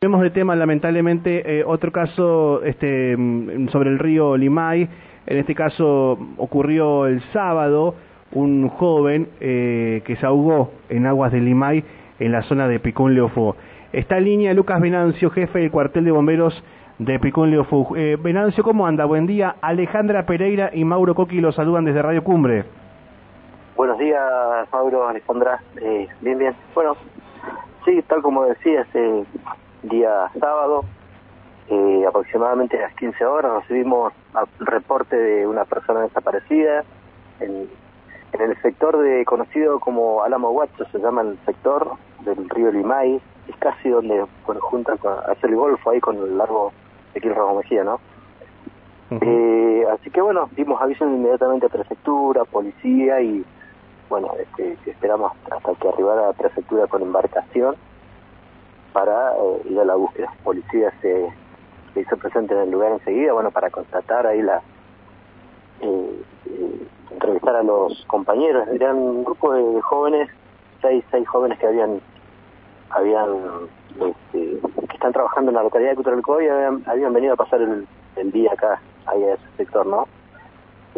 Tenemos de tema, lamentablemente, eh, otro caso este, mm, sobre el río Limay. En este caso ocurrió el sábado un joven eh, que se ahogó en aguas de Limay en la zona de Picón Leofó. Está en línea Lucas Venancio, jefe del cuartel de bomberos de Picón Leofó. Eh, Venancio, ¿cómo anda? Buen día. Alejandra Pereira y Mauro Coqui los saludan desde Radio Cumbre. Buenos días, Mauro, Alejandra. Eh, bien, bien. Bueno, sí, tal como decías, día sábado, eh, aproximadamente a las 15 horas, recibimos el reporte de una persona desaparecida en, el sector de conocido como Alamo Huacho, se llama el sector del río Limay, es casi donde bueno, junta con, hacer el golfo ahí con el largo de Quilrojo Mejía, ¿no? eh, así que bueno, dimos aviso inmediatamente a prefectura, policía y bueno, este, esperamos hasta que arribara la prefectura con embarcación para eh, ir a la búsqueda. Policía se, hizo presente en el lugar enseguida, bueno, para constatar ahí la... Eh, eh, entrevistar a los compañeros. Eran un grupo de jóvenes, seis, seis jóvenes que habían habían este, que están trabajando en la localidad de Cutralcoy y habían, habían venido a pasar el, el día acá, ahí a ese sector, ¿no?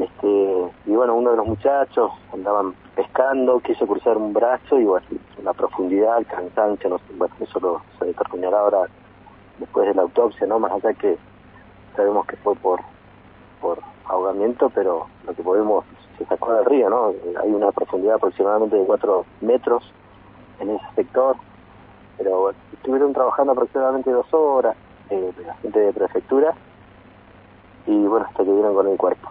Este, y bueno, uno de los muchachos andaban pescando, quiso cruzar un brazo y bueno, la profundidad, el cansancio, no bueno, eso lo, se determinará ahora después de la autopsia, ¿no? Más allá que sabemos que fue por, por ahogamiento, pero lo que podemos, se sacó del río, ¿no? Hay una profundidad aproximadamente de 4 metros en ese sector, pero bueno, estuvieron trabajando aproximadamente dos horas, eh, la gente de prefectura, y bueno, hasta que dieron con el cuerpo.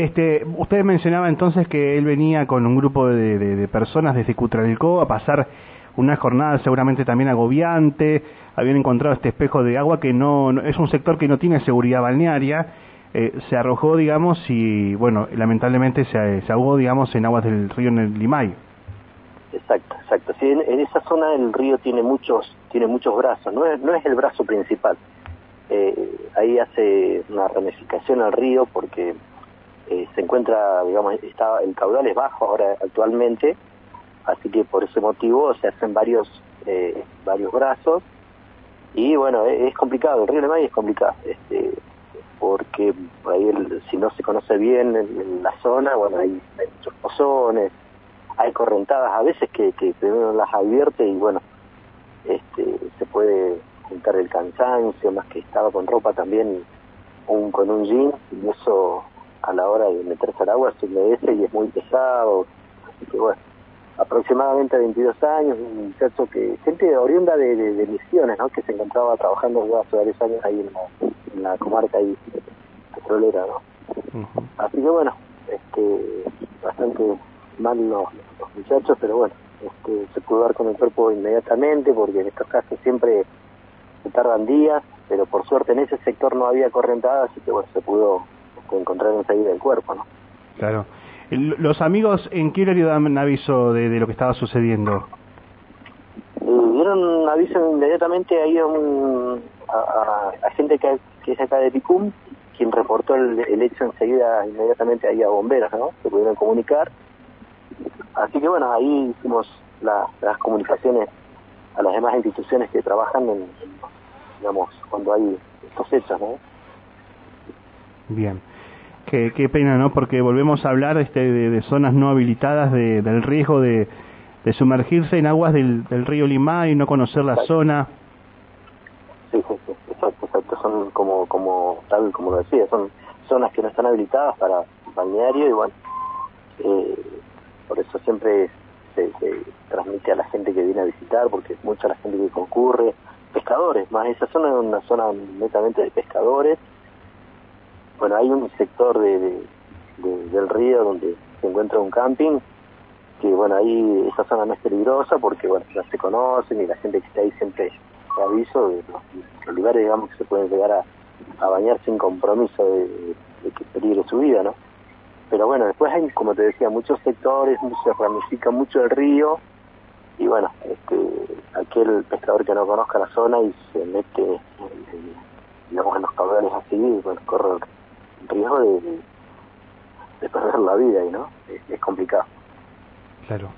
Este, usted mencionaba entonces que él venía con un grupo de, personas desde Cutralcó a pasar una jornada seguramente también agobiante, habían encontrado este espejo de agua que no, es un sector que no tiene seguridad balnearia, eh, se arrojó, digamos, y bueno, lamentablemente se, se, ahogó, digamos, en aguas del río en el Limay. Exacto, exacto. Sí, en, en, esa zona el río tiene muchos, tiene muchos brazos, no es, no es el brazo principal. Eh, ahí hace una ramificación al río porque eh, se encuentra, digamos, está, el caudal es bajo ahora actualmente, así que por ese motivo se hacen varios eh, varios brazos. Y bueno, es, complicado, el río Lemay es complicado, este, porque ahí el, si no se conoce bien en, la zona, bueno, hay, hay, muchos pozones, hay correntadas a veces que, que primero las advierte y bueno, este, se puede juntar el cansancio, más que estaba con ropa también, un, con un jean, y eso a la hora de meterse al agua se humedece y es muy pesado. Así que bueno, aproximadamente 22 años, un muchacho que, gente oriunda de, de, Misiones, ¿no? Que se encontraba trabajando hace varios años ahí en la, en la comarca ahí, petrolera, ¿no? Así que bueno, este, bastante mal los, los, muchachos, pero bueno, este, se pudo dar con el cuerpo inmediatamente porque en estos casos siempre se tardan días, pero por suerte en ese sector no había correntada, así que bueno, se pudo encontrar enseguida el cuerpo, ¿no? Claro. ¿Los amigos en qué horario dan aviso de, de lo que estaba sucediendo? Dieron aviso inmediatamente ahí a, un, a, a, gente que, que, es acá de Picum, quien reportó el, el, hecho enseguida, inmediatamente ahí a bomberos, ¿no? Se pudieron comunicar. Así que bueno, ahí hicimos la, las comunicaciones a las demás instituciones que trabajan en, digamos, cuando hay estos hechos, ¿no? Bien. Qué, qué pena, ¿no? Porque volvemos a hablar este, de, de zonas no habilitadas, de, del riesgo de, de sumergirse en aguas del, del río Limay y no conocer la exacto. zona. Sí, sí, sí, exacto, exacto. Son como, como, tal como lo decía, son zonas que no están habilitadas para balneario y bueno, eh, por eso siempre se, se, transmite a la gente que viene a visitar, porque es mucha la gente que concurre, pescadores, más esa zona es una zona netamente de pescadores bueno, hay un sector de, de, de, del río donde se encuentra un camping, que bueno, ahí esa zona no es peligrosa porque bueno, ya se conocen y la gente que está ahí siempre te aviso de los, los, lugares, digamos, que se pueden llegar a, a bañar sin compromiso de, que peligre su vida, ¿no? Pero bueno, después hay, como te decía, muchos sectores, se ramifica mucho el río y bueno, este, aquel pescador que no conozca la zona y se mete, en, digamos, en los caudales así, bueno, corre riesgo de, de, perder la vida y no es, es, complicado claro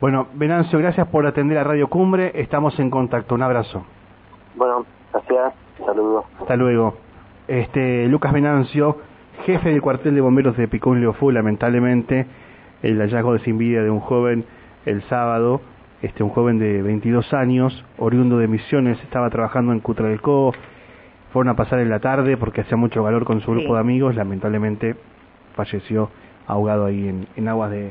Bueno, Venancio, gracias por atender a Radio Cumbre. Estamos en contacto. Un abrazo. Bueno, gracias. Saludos. Hasta luego. Este, Lucas Venancio, jefe del cuartel de bomberos de Picón Leofú, lamentablemente, el hallazgo de sin vida de un joven el sábado, este, un joven de 22 años, oriundo de Misiones, estaba trabajando en Cutralcó, fueron a pasar en la tarde porque hacía mucho calor con su grupo de amigos, lamentablemente falleció ahogado ahí en, en aguas de,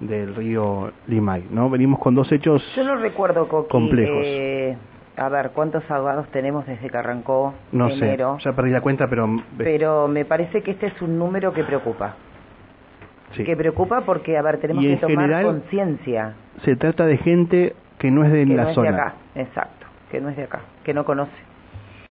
del río Limay, ¿no? Venimos con dos hechos Yo no recuerdo, complejos. Eh, a ver, ¿cuántos ahogados tenemos desde que arrancó no enero? sé, ya perdí la cuenta, pero... Pero me parece que este es un número que preocupa. Sí. Que preocupa porque, a ver, tenemos Y que tomar conciencia. Se trata de gente que no es de Que la no es zona. de acá, exacto. Que no es de acá, que no conoce.